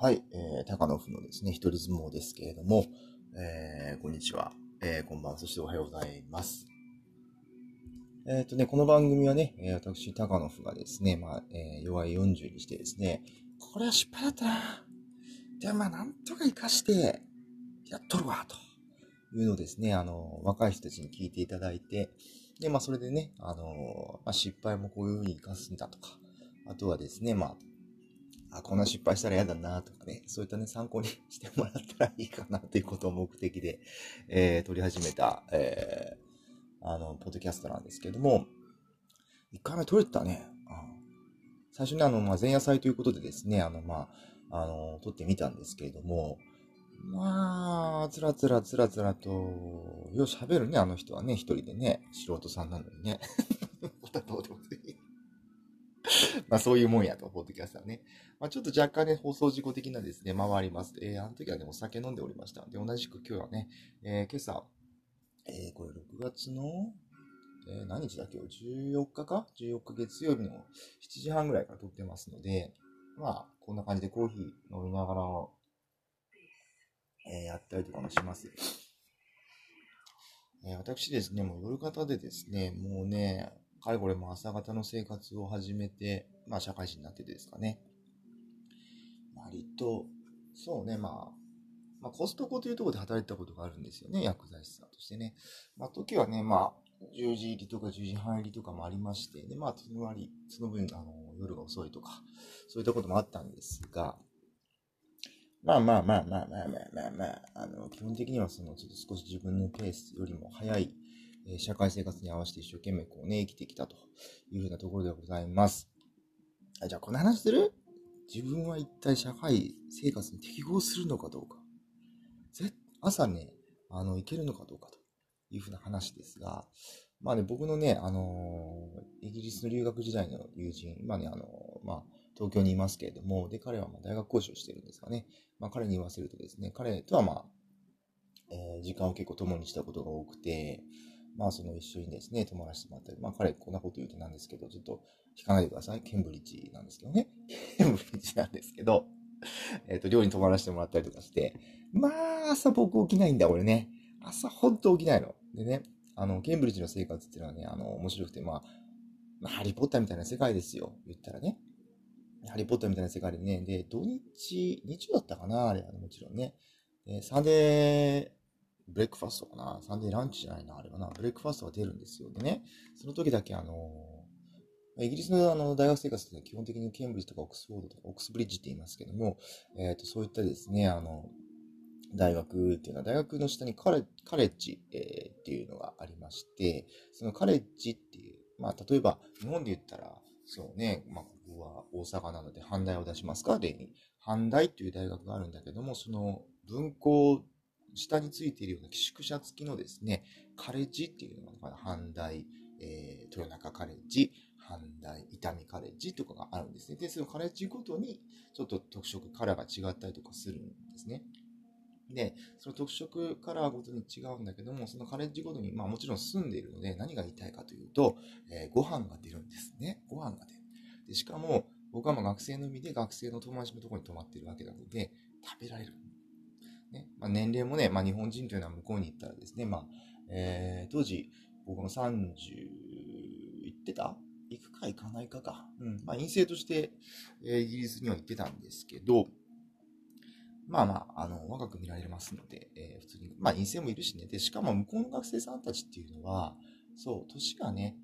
はい、えー、高野府のですね、一人相撲ですけれども、えー、こんにちは、えー、こんばんは、そしておはようございます。えっ、ー、とね、この番組はね、えー、私、高野府がですね、まあ、えー、弱い40にしてですね、これは失敗だったな。でもまあ、なんとか活かして、やっとるわ、というのをですね、あの、若い人たちに聞いていただいて、で、まあ、それでね、あの、まあ、失敗もこういうふうに活かすんだとか、あとはですね、まあ、あ、こんな失敗したら嫌だなとかね、そういったね、参考に してもらったらいいかなということを目的で、えー、撮り始めた、えー、あの、ポッドキャストなんですけども、1回目撮れたね。うん、最初にあの、まあ、前夜祭ということでですね、あの、まあ、あの、撮ってみたんですけれども、まあ、つらつらつらつらと、よし喋るね、あの人はね、一人でね、素人さんなのにね。どうでもい。まあそういうもんやと、ポッドキャストはね。まあちょっと若干ね、放送事故的なですね、回ります。えー、あの時はね、お酒飲んでおりました。で、同じく今日はね、えー、今朝、えー、これ6月の、えー、何日だっけ ?14 日か ?14 日月曜日の7時半ぐらいから撮ってますので、まあ、こんな感じでコーヒー飲みながらえー、やったりとかもします。えー、私ですね、もう夜型でですね、もうね、かれこれも朝方の生活を始めて、まあ社会人になっててですかね。割と、そうね、まあ、まあ、コストコというところで働いてたことがあるんですよね、薬剤師さんとしてね。まあ、時はね、まあ、10時入りとか10時半入りとかもありまして、で、まあ、その割、その分、あの、夜が遅いとか、そういったこともあったんですが、まあまあまあまあまあまあまあ、まあ、あの、基本的にはその、ちょっと少し自分のペースよりも早い、え、社会生活に合わせて一生懸命こうね、生きてきたというふうなところでございます。あじゃあ、この話する？自分は一体社会生活に適合するのかどうか。ぜ朝ね、あの、行けるのかどうかというふうな話ですが、まあね、僕のね、あのー、イギリスの留学時代の友人、今ね、あのー、まあ、東京にいますけれども、で、彼はま大学講師をしてるんですがね、まあ、彼に言わせるとですね、彼とはまあ、えー、時間を結構共にしたことが多くて、まあ、その一緒にですね、泊まらせてもらったり、まあ、彼こんなこと言うとなんですけど、ちょっと聞かないでください。ケンブリッジなんですけどね。ケンブリッジなんですけど、えっ、ー、と、寮に泊まらせてもらったりとかして、まあ、朝僕起きないんだ、俺ね。朝ほんと起きないの。でね、あの、ケンブリッジの生活っていうのはね、あの、面白くて、まあ、ハリーポッターみたいな世界ですよ。言ったらね。ハリーポッターみたいな世界でね、で、土日、日曜だったかなあれはねもちろんね。で、 Sunday、breakfast かな？ Sunday lunch じゃないなあれはな。 breakfast が出るんですよ。でね、その時だけあの、イギリスのあの大学生活って基本的にケンブリッジとかオックスフォードとかオックスブリッジって言いますけども、えっ、ー、と、そういったですね、あの、大学っていうのは、大学の下にカレカレッジ、えー、っていうのがありまして、そのカレッジっていう、まあ、例えば、日本で言ったら、そうね、まあ、は大阪なので阪大を出しますか例に。阪大という大学があるんだけども、その分校、下についているような寄宿舎付きのですね、カレッジっていうのが、阪大、えー、豊中カレッジ、阪大、伊丹カレッジとかがあるんですね。で、そのカレッジごとに、ちょっと特色カラーが違ったりとかするんですね。で、その特色カラーごとに違うんだけども、そのカレッジごとに、まあもちろん住んでいるので、何が言いたいかというと、えー、ご飯が出るんですね。ご飯が出る。でしかも、僕はま学生の身で学生の友達のところに泊まってるわけなので、食べられる。ね。まあ、年齢もね、まあ、日本人というのは向こうに行ったらですね、まあ、えー、当時、僕の30、行ってた？行くか行かないかか。うん。まあ、陰性として、えー、イギリスには行ってたんですけど、まあまあ、あの、若く見られますので、えー、普通に、まあ、陰性もいるしね。で、しかも向こうの学生さんたちっていうのは、そう、年がね、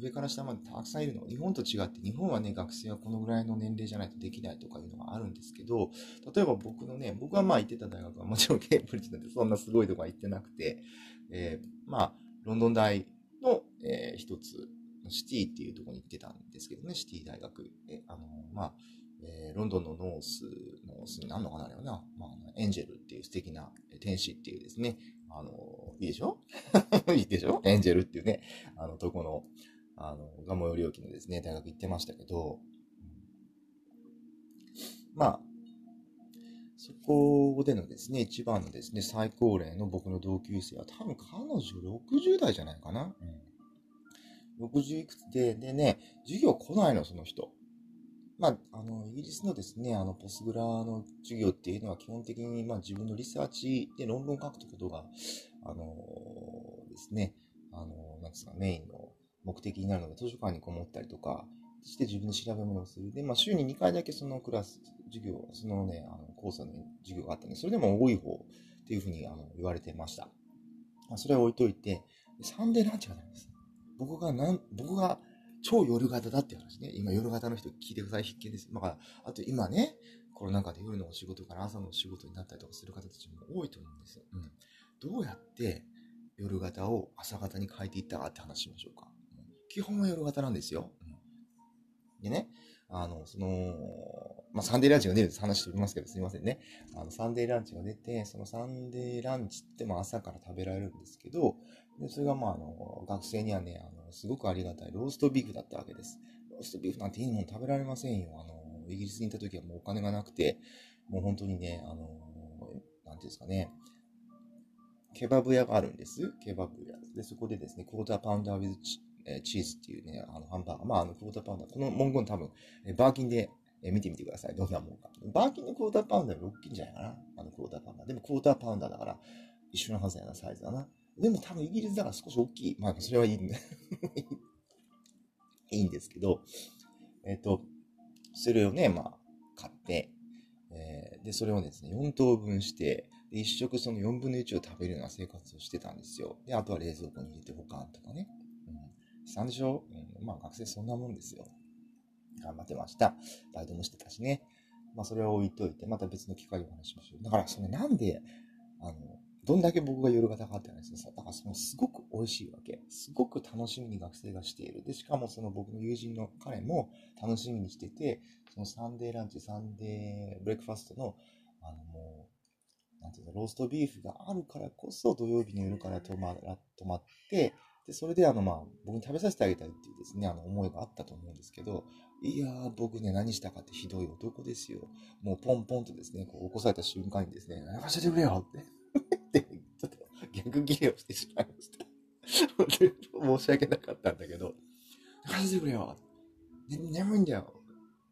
上から下までたくさんいるの。日本と違って、日本はね、学生はこのぐらいの年齢じゃないとできないとかいうのがあるんですけど、例えば僕のね、僕はまあ行ってた大学はもちろんケンブリッジなんてそんなすごいとこは行ってなくて、えー、まあ、ロンドン大の、えー、一つ、シティっていうとこに行ってたんですけどね、シティ大学。えあのまあ、えー、ロンドンのノース、ノースになるのかなあれはな、まあ、エンジェルっていう素敵な天使っていうですね、あの、いいでしょ？いいでしょ？エンジェルっていうね、あの、とこの、あの、ガモヨ領域のですね、大学行ってましたけど、まあ、そこでのですね、一番のですね、最高齢の僕の同級生は多分彼女60代じゃないかな。うん、60いくつで、でね、授業来ないの、その人。まあ、あの、イギリスのですね、あの、ポスグラの授業っていうのは基本的に、まあ、自分のリサーチで論文を書くことが、あのですね、あのなんですか、メインの目的になるので、図書館にこもったりとか、して自分で調べ物をする。で、まあ、週に2回だけそのクラス、授業、そのね、あの、コースの授業があったんで、それでも多い方っていうふうにあの言われてました。まあ、それは置いといて、サンデーランチがないんです。僕がなん、僕が超夜型だって話ね。今夜型の人聞いてください。必見です。まあ、あと今ね、コロナ禍で夜のお仕事から朝のお仕事になったりとかする方たちも多いと思うんですよ。うん。どうやって夜型を朝型に変えていったかって話しましょうか。基本は夜型なんですよ。うん、でね、あの、その、まあ、サンデーランチが出るって話しておりますけど、すいませんね。あの、サンデーランチが出て、そのサンデーランチっても朝から食べられるんですけど、でそれがまあ、あの、学生にはね、あの、すごくありがたいローストビーフだったわけです。ローストビーフなんていいもの食べられませんよ。あの、イギリスに行った時はもうお金がなくて、もう本当にね、あの、なんていうんですかね、ケバブ屋があるんです。ケバブ屋。で、そこでですね、クォーターパウンダーウィズチえチーズっていうね、あの、ハンバーガー。まあ、あの、クォーターパウンダー。この文言多分、えバーキンで、え見てみてください。どんなもんか。バーキンのクォーターパウンダーより大きいんじゃないかな。あの、クォーターパウンダー。でも、クォーターパウンダーだから、一緒のはずやな、サイズだな。でも、多分、イギリスだから少し大きい。まあ、それはいいんだ。いいんですけど、えっ、ー、と、それをね、まあ、買って、えー、で、それをですね、4等分して、で、1食その4分の1を食べるような生活をしてたんですよ。で、あとは冷蔵庫に入れて保管とかね。したんでしょ？うん、まあ学生そんなもんですよ。頑張ってました。バイトもしてたしね。まあそれは置いといて、また別の機会をお話しましょう。だからそのなんで、あの、どんだけ僕が夜型かって話ですだからそのすごく美味しいわけ。すごく楽しみに学生がしている。で、しかもその僕の友人の彼も楽しみにしてて、そのサンデーランチ、サンデーブレックファストの、あのもう、なんていうの、ローストビーフがあるからこそ土曜日の夜から泊ま泊まって、で、それであの、まあ、僕に食べさせてあげたいっていうですね、あの、思いがあったと思うんですけど、いやー、僕ね、何したかってひどい男ですよ。もうポンポンとですね、こう起こされた瞬間にですね、泣かせてくれよってで、ちょっと逆ギレをしてしまいました。申し訳なかったんだけど、泣かせてくれよ、ね、眠いんだよ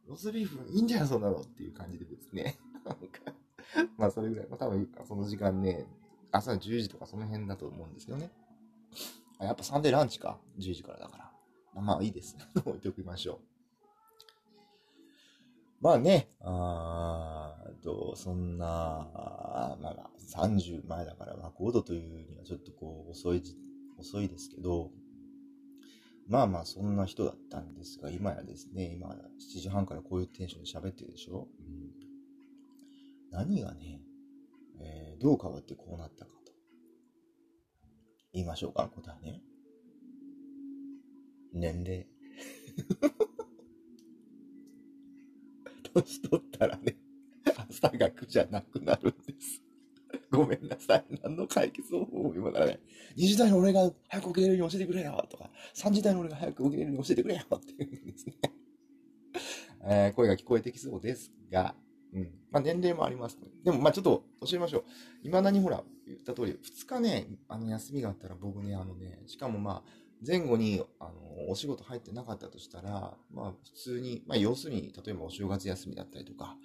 ロースビーフいいんだよ、そんなのっていう感じでですね。まあ、それぐらい。まあ、多分、その時間ね、朝10時とかその辺だと思うんですけどね。やっぱサンデーランチか。10時からだから。まあいいです。置いておきましょう。まあね、あと、そんな、まあ30前だから若ードというにはちょっとこう遅い、遅いですけど、まあまあそんな人だったんですが、今やですね、今7時半からこういうテンションで喋ってるでしょ、うん、何がね、えー、どう変わってこうなったかと。言いましょうか、答えね。年齢。年取ったらね、朝が苦じゃなくなるんです。ごめんなさい。何の解決方法も今からね、20代の俺が早く起きれるように教えてくれよとか、30代の俺が早く起きれるように教えてくれよっていうんですね。えー、声が聞こえてきそうですが、うん。まあ年齢もあります、ね。でもまあちょっと教えましょう。未だにほら、言った通り、2日ね、あの休みがあったら僕ね、あのね、しかもまあ、前後に、あの、お仕事入ってなかったとしたら、まあ普通に、まあ要するに、例えばお正月休みだったりとか、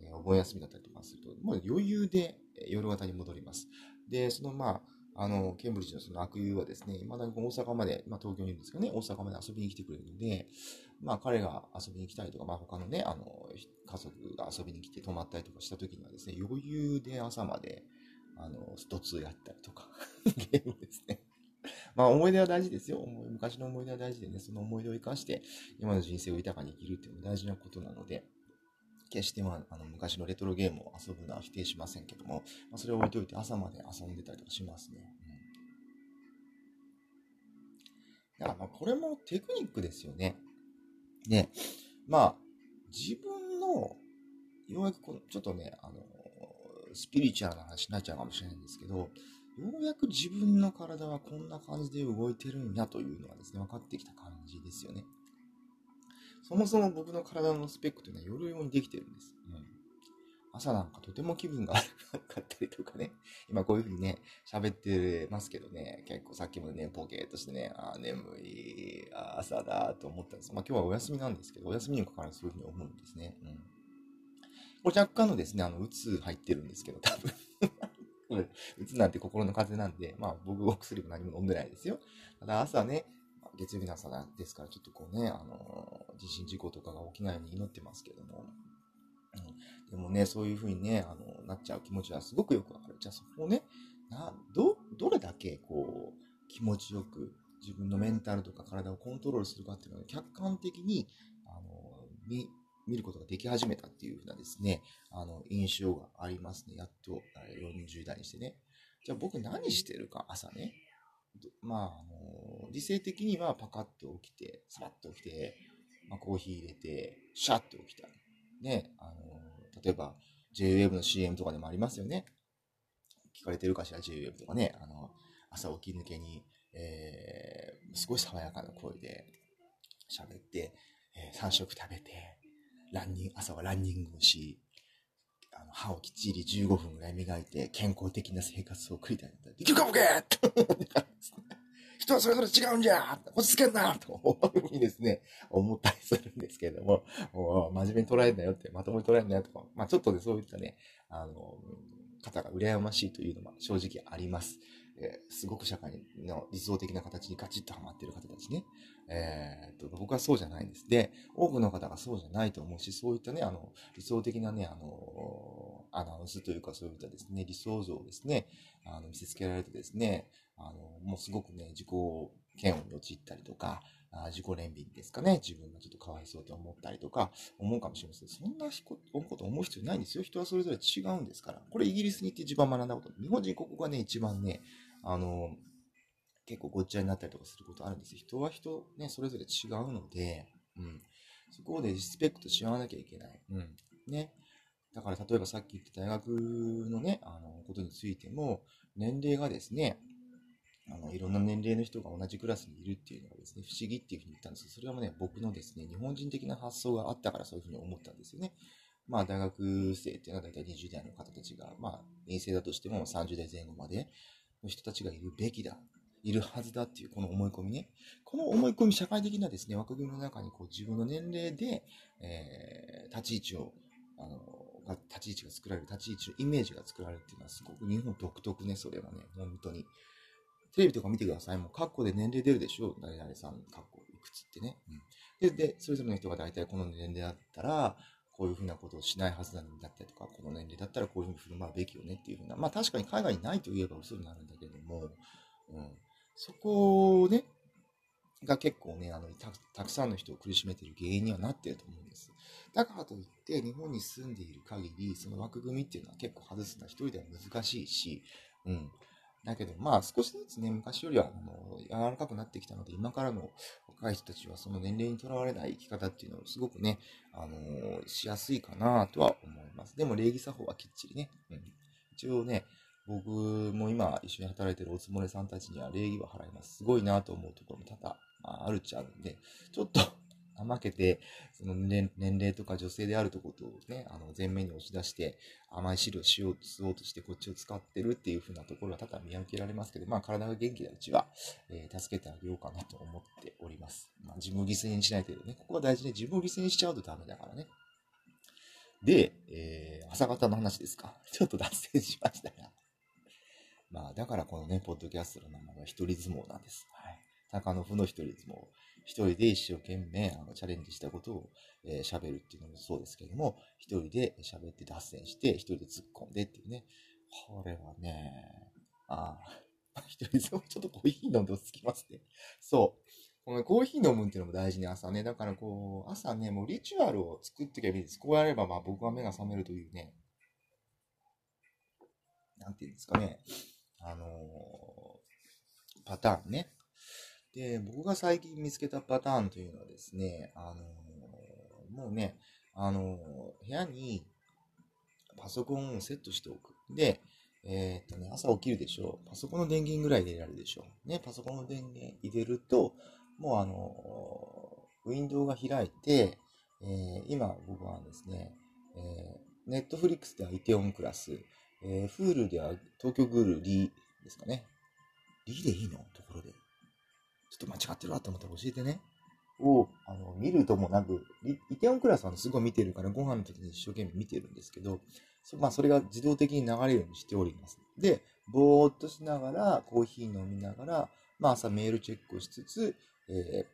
えー、お盆休みだったりとかすると、もう余裕で夜型に戻ります。で、そのまあ、あの、ケンブリッジのその悪友はですね、未だに大阪まで、まあ東京にいるんですけどね、大阪まで遊びに来てくれるので、まあ彼が遊びに来たりとか、まあ他のね、あの、家族が遊びに来て泊まったりとかした時にはですね、余裕で朝まで、あの、スト2やったりとか、ゲームですね。まあ思い出は大事ですよ。昔の思い出は大事でね、その思い出を生かして、今の人生を豊かに生きるっていうのは大事なことなので、決してまあ、あの昔のレトロゲームを遊ぶのは否定しませんけども、まあ、それを置いといて朝まで遊んでたりとかしますね。うん、だからまあこれもテクニックですよね。で、まあ、自分の、ようやくこの、ちょっとね、あの、スピリチュアルな話になっちゃうかもしれないんですけど、ようやく自分の体はこんな感じで動いてるんやというのがですね、分かってきた感じですよね。そもそも僕の体のスペックというのは夜用にできてるんです。うん、朝なんかとても気分が悪かったりとかね、今こういう風にね、喋ってますけどね、結構さっきもね、ポケーとしてね、あ眠い、あ朝だと思ったんです。まあ今日はお休みなんですけど、お休みにもかかわらずそういう風に思うんですね。うん。これ若干のですね、あの、うつ入ってるんですけど、多分うつなんて心の風なんで、まあ僕お薬も何も飲んでないですよ。ただ朝ね、月曜日の朝ですから、ちょっとこうね、あの、地震事故とかが起きないように祈ってますけども、うん、でもね、そういうふうにね、あの、なっちゃう気持ちはすごくよくわかる。じゃあそこをね、な、ど、どれだけこう、気持ちよく自分のメンタルとか体をコントロールするかっていうのを客観的に、あの、見、見ることができ始めたっていうふうなですね、あの、印象がありますね。やっと40代にしてね。じゃあ僕何してるか、朝ね。まあ、あの、理性的にはパカッと起きて、さらっと起きて、まあ、コーヒー入れて、シャッと起きた。ね、あの、例えば JWave の CM とかでもありますよね。聞かれてるかしら JWave とかね、あの、朝起き抜けに、えー、すごい爽やかな声で喋って、えー、3食食べて、ランニング、朝はランニングをし、あの歯をきっちり15分ぐらい磨いて健康的な生活を送りたいんだ。できるかボケ 人はそれぞれ違うんじゃ落ち着けんなというふうにですね、思ったりするんですけれども、も真面目に捉えんなよって、まともに捉えんなよとか、まあちょっとね、そういったね、あの、方が羨ましいというのは正直あります。えー、すごく社会の理想的な形にガチッとハマってる方たちね。えー、と、僕はそうじゃないんです。で、多くの方がそうじゃないと思うし、そういったね、あの、理想的なね、あの、アナウンスというかそういったですね、理想像をですね、あの、見せつけられてですね、あの、もうすごくね、自己嫌悪に陥ったりとか、あ自己憐憫ですかね。自分がちょっとかわいそうと思ったりとか、思うかもしれません。そんなこと思う必要ないんですよ。人はそれぞれ違うんですから。これイギリスに行って一番学んだこと。日本人ここがね、一番ね、あの、結構ごっちゃになったりとかすることあるんです。人は人、ね、それぞれ違うので、うん。そこでリスペクトし合わなきゃいけない。うん。ね。だから例えばさっき言った大学のね、あの、ことについても、年齢がですね、あの、いろんな年齢の人が同じクラスにいるっていうのがですね、不思議っていうふうに言ったんです、それはね、僕のですね、日本人的な発想があったからそういうふうに思ったんですよね。まあ、大学生っていうのは大体20代の方たちが、まあ、陰性だとしても30代前後までの人たちがいるべきだ。いるはずだっていうこの思い込みね。この思い込み、社会的なですね、枠組みの中にこう自分の年齢で、えー、立ち位置を、あの、が立ち位置が作られる、立ち位置のイメージが作られるっていうのはすごく日本独特ね、それはね、本当に。テレビとか見てください。もう、カッコで年齢出るでしょ？誰々さん、カッコいくつってね。うん、で、で、それぞれの人が大体この年齢だったら、こういうふうなことをしないはずなのだったりとか、この年齢だったらこういうふうに振る舞うべきよねっていうふうな、まあ確かに海外にないと言えば嘘になるんだけども、うん、そこをね、が結構ね、あのた、たくさんの人を苦しめている原因にはなっていると思うんです。だからといって、日本に住んでいる限り、その枠組みっていうのは結構外すのは一人では難しいし、うん。だけど、まあ少しずつね、昔よりはあの柔らかくなってきたので、今からの若い人たちはその年齢にとらわれない生き方っていうのをすごくね、あのしやすいかなとは思います。でも礼儀作法はきっちりね、うん、一応ね、僕も今一緒に働いてるおつもれさんたちには礼儀は払います。すごいなと思うところも多々あるっちゃあるんで、ちょっと 甘けて、その年齢とか女性であるとことをね、あの、前面に押し出して、甘い汁をしようと吸おうとしてこっちを使ってるっていう風なところは多々見受けられますけど、まあ体が元気なうちは、えー、助けてあげようかなと思っております。まあ自分を犠牲にしないというね、ここは大事で、自分を犠牲にしちゃうとダメだからね。で、えー、朝方の話ですか。ちょっと脱線しましたが。まあ、だからこのね、ポッドキャストの名前は一人相撲なんです。はい。高野府の一人相撲。一人で一生懸命あのチャレンジしたことを喋、えー、るっていうのもそうですけども、一人で喋って脱線して、一人で突っ込んでっていうね。これはね、ああ、一人でちょっとコーヒー飲んで落ち着きますね。そう。このコーヒー飲むっていうのも大事ね、朝ね。だからこう、朝ね、もうリチュアルを作っていけばいいです。こうやればまあ僕は目が覚めるというね、なんていうんですかね。あのー、パターンね。で、僕が最近見つけたパターンというのはですね、あのー、もうね、あのー、部屋にパソコンをセットしておく。で、え、っとね、朝起きるでしょう。パソコンの電源ぐらい入れられるでしょう。ね、パソコンの電源入れると、もうあのウィンドウが開いて、え、今僕はですね、えー、ネットフリックスではイテオンクラス、えー、フールでは東京グールリーですかね。リーでいいの？ところで。ちょっと間違ってるわと思ったら教えてね。を、あの、見るともなく、イテオンクラスはすごい見てるから、ご飯の時に一生懸命見てるんですけど、そまあ、それが自動的に流れるようにしております。で、ぼーっとしながら、コーヒー飲みながら、まあ、朝メールチェックをしつつ、え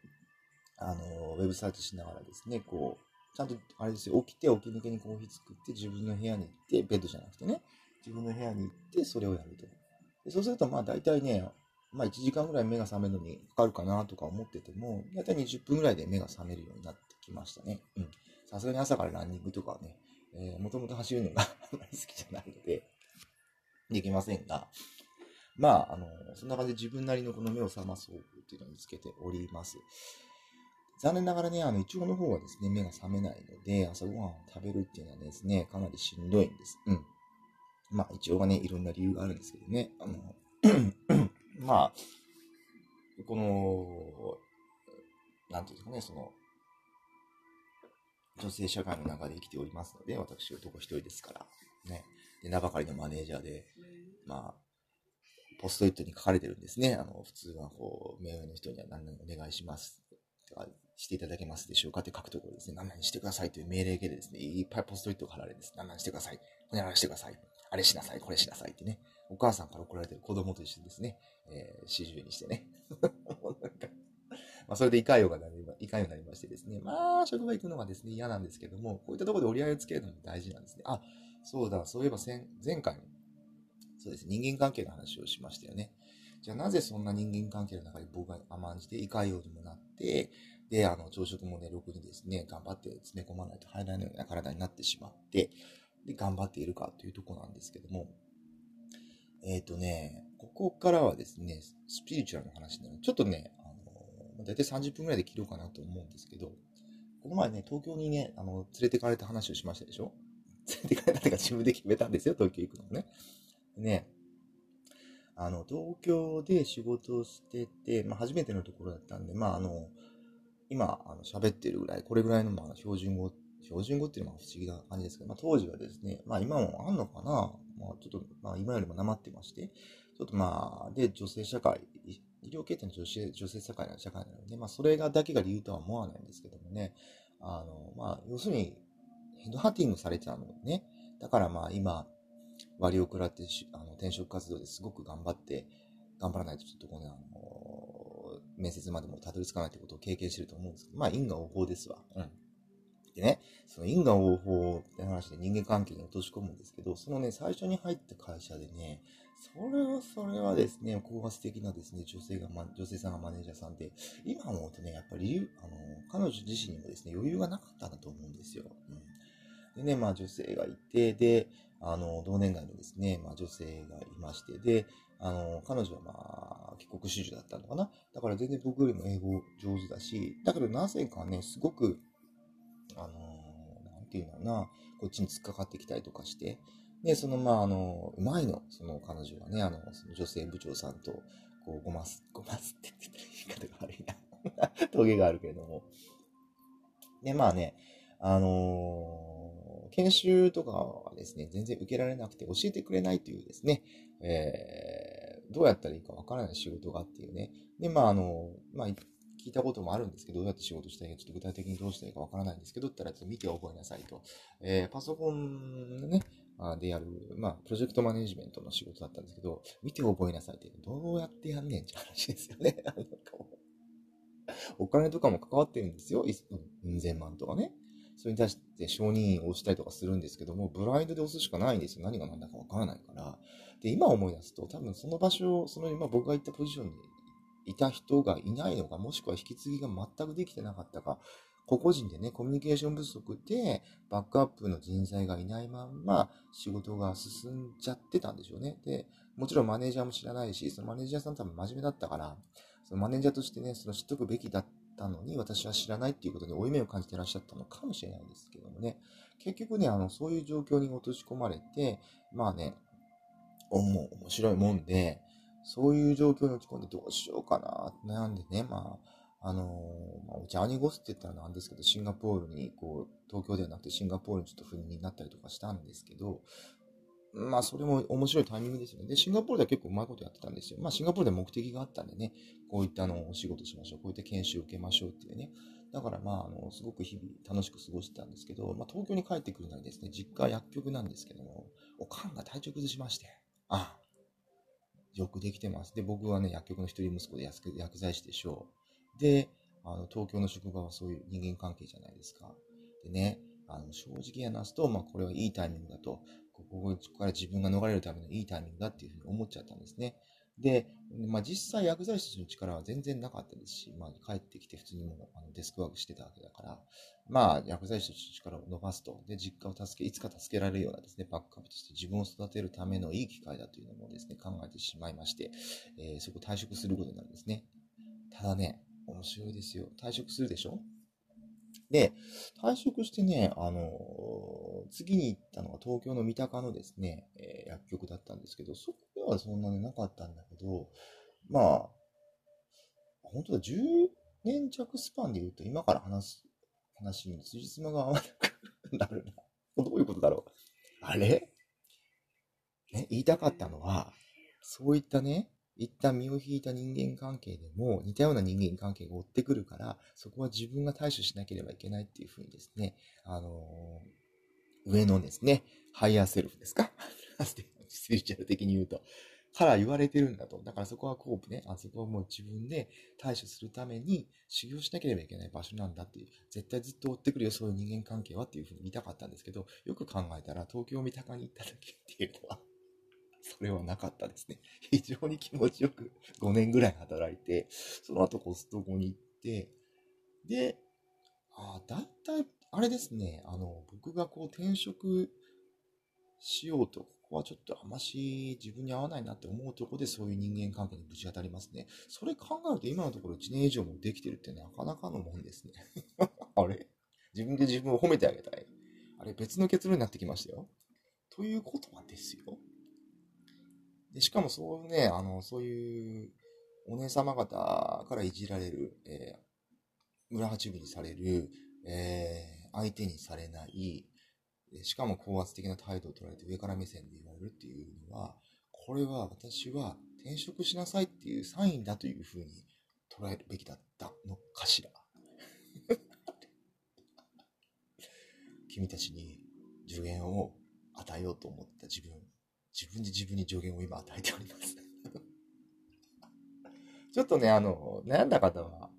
ー、あの、ウェブサーチしながらですね、こう、ちゃんと、あれですよ、起きて、起き抜けにコーヒー作って、自分の部屋に行って、ベッドじゃなくてね、自分の部屋に行って、それをやると。でそうすると、まあ、大体ね、まあ、1時間ぐらい目が覚めるのにかかるかなとか思ってても、大体20分ぐらいで目が覚めるようになってきましたね。うん。さすがに朝からランニングとかはね、えー、もともと走るのがあまり好きじゃないので、できませんが、まあ、あの、そんな感じで自分なりのこの目を覚ます方法っていうのを見つけております。残念ながらね、あの、イチゴの方はですね、目が覚めないので、朝ごはんを食べるっていうのはですね、かなりしんどいんです。うん。まあ、一応はね、いろんな理由があるんですけどね、あの、まあ、この、なんていうんですかね、その、女性社会の中で生きておりますので、私男一人ですから、ね。で、名ばかりのマネージャーで、まあ、ポストイットに書かれてるんですね。あの、普通はこう、目上の人には何々お願いします。していただけますでしょうかって書くところですね。何々してくださいという命令形でですね、いっぱいポストイットが貼られるんです。何々してください。お願いしてください。あれしなさい、これしなさいってね。お母さんから怒られてる子供と一緒にですね、えー、始終にしてね。まあ、それでいかようがなりま、いかようになりましてですね。まあ、職場行くのがですね、嫌なんですけども、こういったところで折り合いをつけるのも大事なんですね。あ、そうだ、そういえば前前回、そうですね、人間関係の話をしましたよね。じゃあなぜそんな人間関係の中に僕が甘んじていかようにもなって、で、あの、朝食もね、ろくにですね、頑張って詰め込まないと入らないような体になってしまって、で、頑張っているかというとこなんですけども、えっ、ー、とね、ここからはですね、スピリチュアルの話になる。ちょっとね、あの、だいたい30分くらいで切ろうかなと思うんですけど、この前ね、東京にね、あの、連れてかれた話をしましたでしょ？連れてかれたってか自分で決めたんですよ、東京行くのね。ね、あの、東京で仕事をしてて、まあ、初めてのところだったんで、まあ、あの、今、あの、喋ってるぐらい、これぐらいの、まあ、標準語、標準語っていうのは不思議な感じですけど、まあ、当時はですね、まあ、今もあんのかな？まあ、ちょっと、まあ、今よりもなまってまして、ちょっとまあ、で、女性社会、医療系っての女性、女性社会の社会なので、まあ、それがだけが理由とは思わないんですけどもね、あの、まあ、要するに、ヘッドハンティングされてたのね。だからまあ、今、割を食らってあの転職活動ですごく頑張って、頑張らないとちょっとこの、あの、面接までもたどり着かないってことを経験してると思うんですけど、まあ、因果応報ですわ。うん。でね、その因果応報って話で人間関係に落とし込むんですけど、そのね、最初に入った会社でね、それはそれはですね、高圧的なですね、女性が、ま、女性さんがマネージャーさんで、今思うとね、やっぱり、あの、彼女自身にもですね、余裕がなかったんだと思うんですよ。うん。でね、まあ女性がいて、で、あの、同年代のですね、まあ女性がいまして、で、あの、彼女はまあ、帰国子女だったのかな。だから全然僕よりも英語上手だし、だけどなぜかね、すごく、あのー、なんていうのかな、こっちに突っかかってきたりとかして、で、その、まあ、あの、うまいの、その彼女はね、あの、その女性部長さんと、こう、ごます、ごますって言って言い方が悪いな。峠があるけれども。で、まあね、あのー、研修とかはですね、全然受けられなくて教えてくれないというですね、えー、どうやったらいいかわからない仕事がっていうね。で、まあ、あの、まあ、聞いたこともあるんですけど、どうやって仕事したいか、ちょっと具体的にどうしたいかわからないんですけど、って言ったら、見て覚えなさいと。えー、パソコンね、でやる、まあ、プロジェクトマネジメントの仕事だったんですけど、見て覚えなさいって、どうやってやんねんって話ですよね。お金とかも関わってるんですよ。うん千万とかね。それに対して承認を押したりとかするんですけども、ブラインドで押すしかないんですよ。何が何だかわからないから。で、今思い出すと、多分その場所、その今僕が行ったポジションにいた人がいないのか、もしくは引き継ぎが全くできてなかったか、個々人でね、コミュニケーション不足で、バックアップの人材がいないまんま、仕事が進んじゃってたんでしょうね。で、もちろんマネージャーも知らないし、そのマネージャーさん多分真面目だったから、そのマネージャーとしてね、その知っとくべきだったのに、私は知らないっていうことに負い目を感じてらっしゃったのかもしれないですけどもね。結局ね、あの、そういう状況に落とし込まれて、まあね、も面白いもんで、そういう状況に落ち込んでどうしようかな、悩んでね、まあ、あのまあ、ジャーニーゴスって言ったらなんですけど、シンガポールに、こう、東京ではなくてシンガポールにちょっと赴任になったりとかしたんですけど、まあ、それも面白いタイミングですよね。で、シンガポールでは結構うまいことやってたんですよ。まあ、シンガポールで目的があったんでね、こういったあの、お仕事しましょう、こういった研修を受けましょうっていうね。だからまあ、あの、すごく日々楽しく過ごしてたんですけど、まあ、東京に帰ってくるなりですね、実家薬局なんですけども、おかんが体調崩しまして、あよくできてます。で、僕はね、薬局の一人息子で薬剤師でしょう。で、あの、東京の職場はそういう人間関係じゃないですか。でね、あの、正直話すと、まあ、これはいいタイミングだと、ここから自分が逃れるためのいいタイミングだっていうふうに思っちゃったんですね。で、まあ、実際薬剤師の力は全然なかったですし、まあ、帰ってきて普通にもうあのデスクワークしてたわけだから、まあ、薬剤師の力を伸ばすと、で、実家を助け、いつか助けられるようなですね、バックアップとして自分を育てるためのいい機会だというのもですね、考えてしまいまして、えー、そこ退職することになるんですね。ただね、面白いですよ。退職するでしょで、退職してね、あのー、次に行ったのが東京の三鷹のですね、えー、薬局だったんですけど、そこではそんなになかったんだけど、まあ、本当だ、10年弱スパンで言うと、今から話す、話に辻褄が合わなくなるな。どういうことだろう。あれ？ね、言いたかったのは、そういったね、一旦身を引いた人間関係でも似たような人間関係が追ってくるから、そこは自分が対処しなければいけないっていうふうにですね、あのー、上のですね、ハイヤーセルフですか スピリチュアル的に言うと。から言われてるんだと。だからそこはコープね。あそこはもう自分で対処するために修行しなければいけない場所なんだっていう。絶対ずっと追ってくるよ、そういう人間関係はっていうふうに言いたかったんですけど、よく考えたら東京三鷹に行った時っていうのは、それはなかったですね。非常に気持ちよく5年ぐらい働いて、その後コストコに行って、で、あだいたい、あれですね、あの、僕がこう転職しようと、ここはちょっとあまし自分に合わないなって思うところでそういう人間関係にぶち当たりますね。それ考えると今のところ1年以上もできてるってなかなかのもんですね。あれ？自分で自分を褒めてあげたい。あれ別の結論になってきましたよ。ということはですよ。で、しかもそうね、あの、そういうお姉様方からいじられる、えー、村八分にされる、えー、相手にされない、しかも高圧的な態度を取られて上から目線で言われるっていうのは、これは私は転職しなさいっていうサインだというふうに捉えるべきだったのかしら。君たちに助言を与えようと思った自分自分で自分に助言を今与えております ちょっとね、あの、悩んだ方は、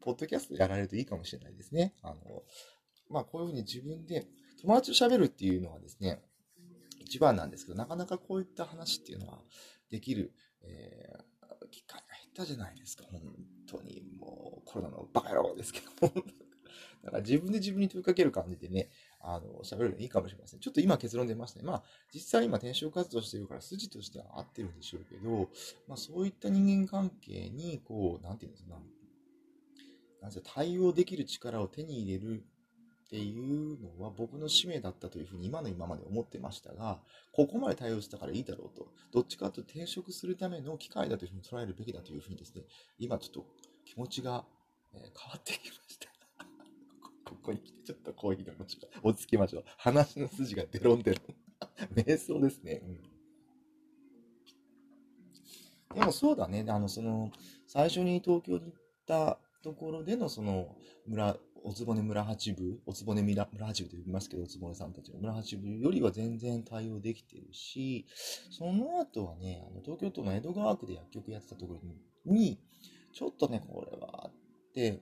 ポッドキャストやられるといいかもしれないですね。あの、まあ、こういうふうに自分で、友達と喋るっていうのはですね、一番なんですけど、なかなかこういった話っていうのはできる、えー、機会が減ったじゃないですか。本当に、もう、コロナのバカ野郎ですけども。だから自分で自分に問いかける感じでね、あの、喋るのいいかもしれません。ちょっと今結論出ましたね。まあ、実際今転職活動してるから筋としては合ってるんでしょうけど、まあそういった人間関係に、こう、なんていうんですか、なんせ対応できる力を手に入れるっていうのは僕の使命だったというふうに今の今まで思ってましたが、ここまで対応したからいいだろうと、どっちかというと転職するための機会だというふうに捉えるべきだというふうにですね、今ちょっと気持ちが変わってきました。ここに来てちょっとコーヒーでもちろん落ち着きましょう。話の筋がデロンデロン。瞑想ですね。うん。でもそうだね。あの、その、最初に東京に行ったところでのその村、おつぼね村八部、おつぼね村八部と呼びますけど、おつぼねさんたちの村八部よりは全然対応できてるし、その後はね、あの東京都の江戸川区で薬局やってたところに、ちょっとね、これはあって、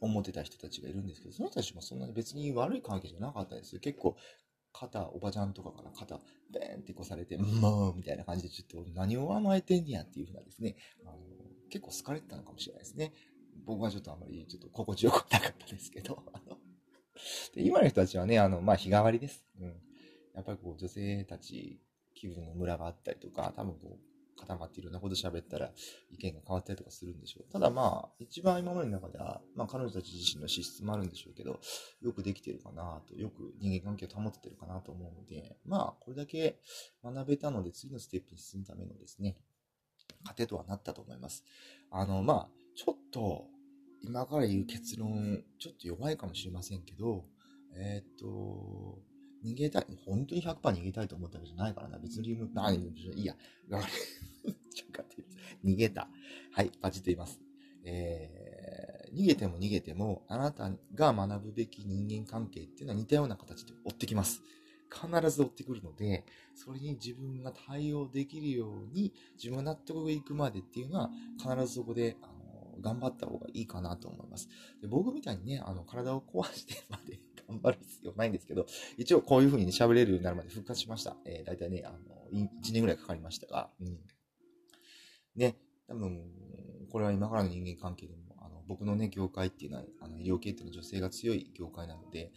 思ってた人たちがいるんですけど、その人たちもそんなに別に悪い関係じゃなかったですよ。結構、肩、おばちゃんとかから肩、ベーンってこされて、もう、みたいな感じで、ちょっと何を甘えてんねやっていうふうなですね、あの、結構好かれてたのかもしれないですね。僕はちょっとあまりちょっと心地よくなかったですけど、あの、で今の人たちはね、あの、まあ、日替わりです。うん。やっぱりこう、女性たち気分のムラがあったりとか、多分こう、固まっていろんなこと喋ったら意見が変わったりとかするんでしょう。ただまあ、一番今までの中では、まあ彼女たち自身の資質もあるんでしょうけど、よくできてるかなと、よく人間関係を保ててるかなと思うので、まあこれだけ学べたので次のステップに進むためのですね、糧とはなったと思います。あの、まあ、ちょっと、今から言う結論、ちょっと弱いかもしれませんけど、えー、っと、逃げたい、本当に100%逃げたいと思ったわけじゃないからな。別に、何、いいや。ちょっと待って、逃げた。はい、バチと言います。えー、逃げても逃げても、あなたが学ぶべき人間関係っていうのは似たような形で追ってきます。必ず追ってくるので、それに自分が対応できるように、自分が納得いくまでっていうのは、必ずそこで、あの、頑張った方がいいかなと思います。で僕みたいにね、あの、体を壊してまで頑張る必要ないんですけど、一応こういう風にね、喋れるようになるまで復活しました。えー、だいたいね、あの、1年ぐらいかかりましたが、うん。ね、多分、これは今からの人間関係でもあの僕のね、業界っていうのは、あの、医療系っていうのは女性が強い業界なので、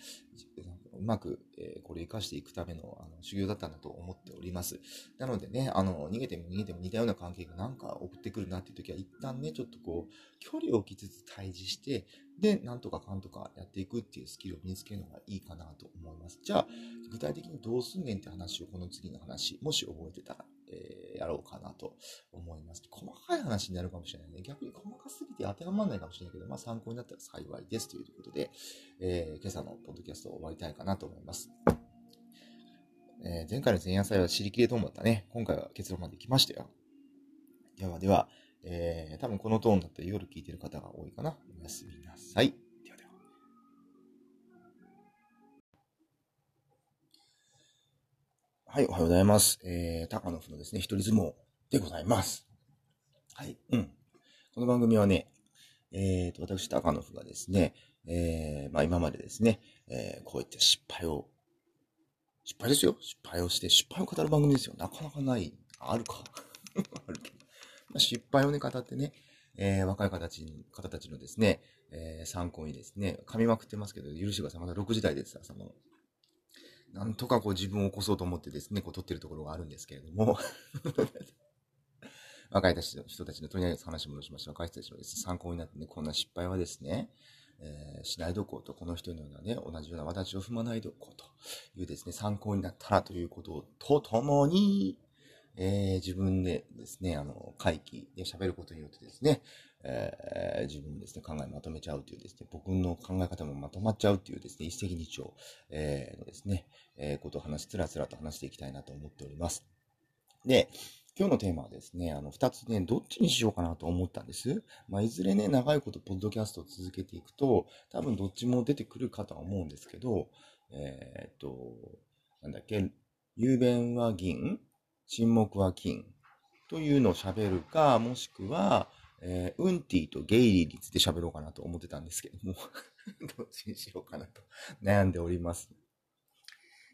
うまく、えー、これ活かしていくための、あの、修行だったんだと思っております。なのでね、あの、逃げても逃げても似たような関係がなんか送ってくるなっていう時は、一旦ね、ちょっとこう、距離を置きつつ対峙して、で、なんとかかんとかやっていくっていうスキルを身につけるのがいいかなと思います。じゃあ、具体的にどうすんねんって話をこの次の話、もし覚えてたら、えー、やろうかなと思います。細かい話になるかもしれないね。逆に細かすぎて当てはまらないかもしれないけど、まあ参考になったら幸いですということで、えー、今朝のポッドキャストを終わりたいかなと思います。えー、前回の前夜祭は知りきれと思ったね。今回は結論まで来ましたよ。ではでは、えー、多分このトーンだったら夜聞いてる方が多いかな。おやすみなさい。はい、おはようございます。えー、高野夫のですね、一人相撲でございます。はい、うん。この番組はね、えーと、私、高野夫がですね、えー、まあ今までですね、えー、こういった失敗を、失敗ですよ。失敗をして、失敗を語る番組ですよ。なかなかない。あるか。あるけど。まあ、失敗をね、語ってね、えー、若い方たち方たちのですね、えー、参考にですね、噛みまくってますけど、許してください。まだ6時台です、朝の。なんとかこう自分を起こそうと思ってですね、こう撮ってるところがあるんですけれども 若い人たちの人たちのとりあえず話戻しました。若い人たちのです、ね、参考になってね、こんな失敗はですね、えー、しないどこうと、この人のようなね、同じような私を踏まないどこうというですね、参考になったらということとともに、えー、自分でですね、あの、会議で喋ることによってですね、えー、自分ですね、考えまとめちゃうというですね、僕の考え方もまとまっちゃうというですね、一石二鳥、えー、のですね、えー、ことを話し、つらつらと話していきたいなと思っております。で、今日のテーマはですね、あの、二つね、どっちにしようかなと思ったんです。まあ、いずれね、長いことポッドキャストを続けていくと、多分どっちも出てくるかとは思うんですけど、えー、っと、なんだっけ、雄弁は銀、沈黙は金というのを喋るか、もしくは、えー、ウンティとゲイリーについて喋ろうかなと思ってたんですけども どっちにしようかなと悩んでおります。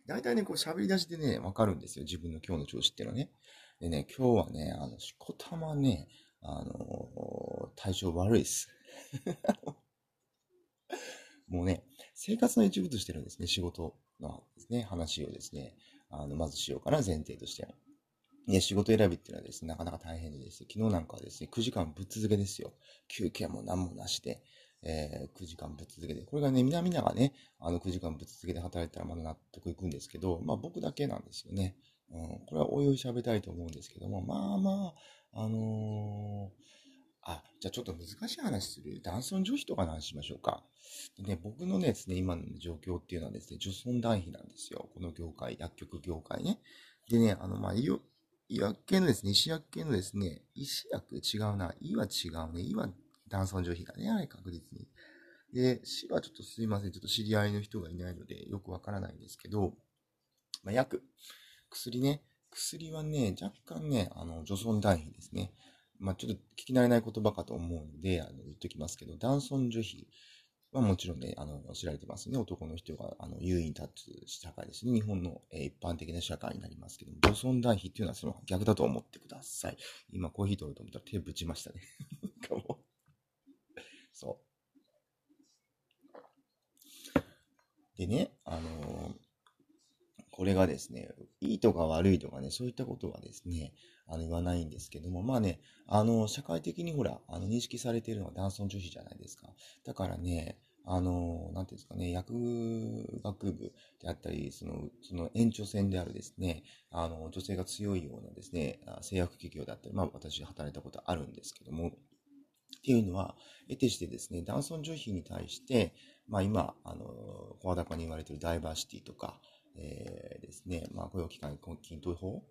大体ね、こう喋り出しでね、わかるんですよ。自分の今日の調子っていうのはね。でね、今日はね、あの、しこたまね、あのー、体調悪いっす。もうね、生活の一部としてのですね、仕事のですね、話をですね、あの、まずしようかな、前提として。ね、仕事選びっていうのはですね、なかなか大変でですね、昨日なんかはですね、9時間ぶっ続けですよ。休憩も何もなしで、えー、9時間ぶっ続けて。これがね、皆々がね、あの9時間ぶっ続けて働いたらまだ納得いくんですけど、まあ僕だけなんですよね。うん、これはおいおい喋りたいと思うんですけども、まあまあ、あのー、あ、じゃあちょっと難しい話する。男尊女卑とかの話しましょうか。でね、僕のね、ですね、今の状況っていうのはですね、女尊男卑なんですよ。この業界、薬局業界ね。でね、あの、まあ、薬系のですね、医薬系のですね、医師薬違うな。医は違うね。医は男尊女卑だね、あれ確実に。で、死はちょっとすいません。ちょっと知り合いの人がいないので、よくわからないんですけど、まあ、薬、薬ね。薬はね、若干ね、あの、女尊男卑ですね。まあ、ちょっと聞き慣れない言葉かと思うので、あの、言っときますけど、男尊女卑はもちろんね、あの、知られてますね。男の人が、あの、優位に立つ社会ですね。日本の、えー、一般的な社会になりますけども、女尊男卑っていうのはその逆だと思ってください。今、コーヒー取ろうと思ったら手ぶちましたね。そう。でね、あのー、これがですね、いいとか悪いとかね、そういったことはですね、あの、言わないんですけども、まあね、あの、社会的にほら、あの、認識されているのは男尊女卑じゃないですか。だからね、あの、なんていうんですかね、薬学部であったり、その、その延長線であるですね、あの、女性が強いようなですね、製薬企業だったり、まあ私働いたことあるんですけども、っていうのは、得てしてですね、男尊女卑に対して、まあ今、あの、声高に言われているダイバーシティとか、えー、ですね、まあ雇用機関均等法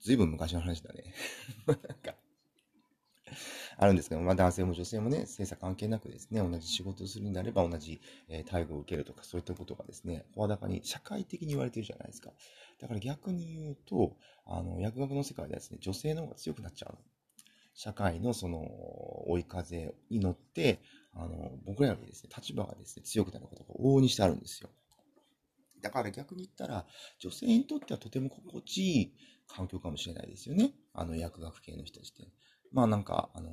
ずいぶん昔の話だね。なんか、あるんですけど、まあ男性も女性もね、性差関係なくですね、同じ仕事をするになれば同じ、え待遇を受けるとか、そういったことがですね、声高に社会的に言われてるじゃないですか。だから逆に言うと、あの、薬学の世界ではですね、女性の方が強くなっちゃう。社会のその追い風に乗って、あの、僕らよりですね、立場がですね、強くなることが往々にしてあるんですよ。だから逆に言ったら、女性にとってはとても心地いい環境かもしれないですよね。あの、薬学系の人たちって。まあなんか、あのー、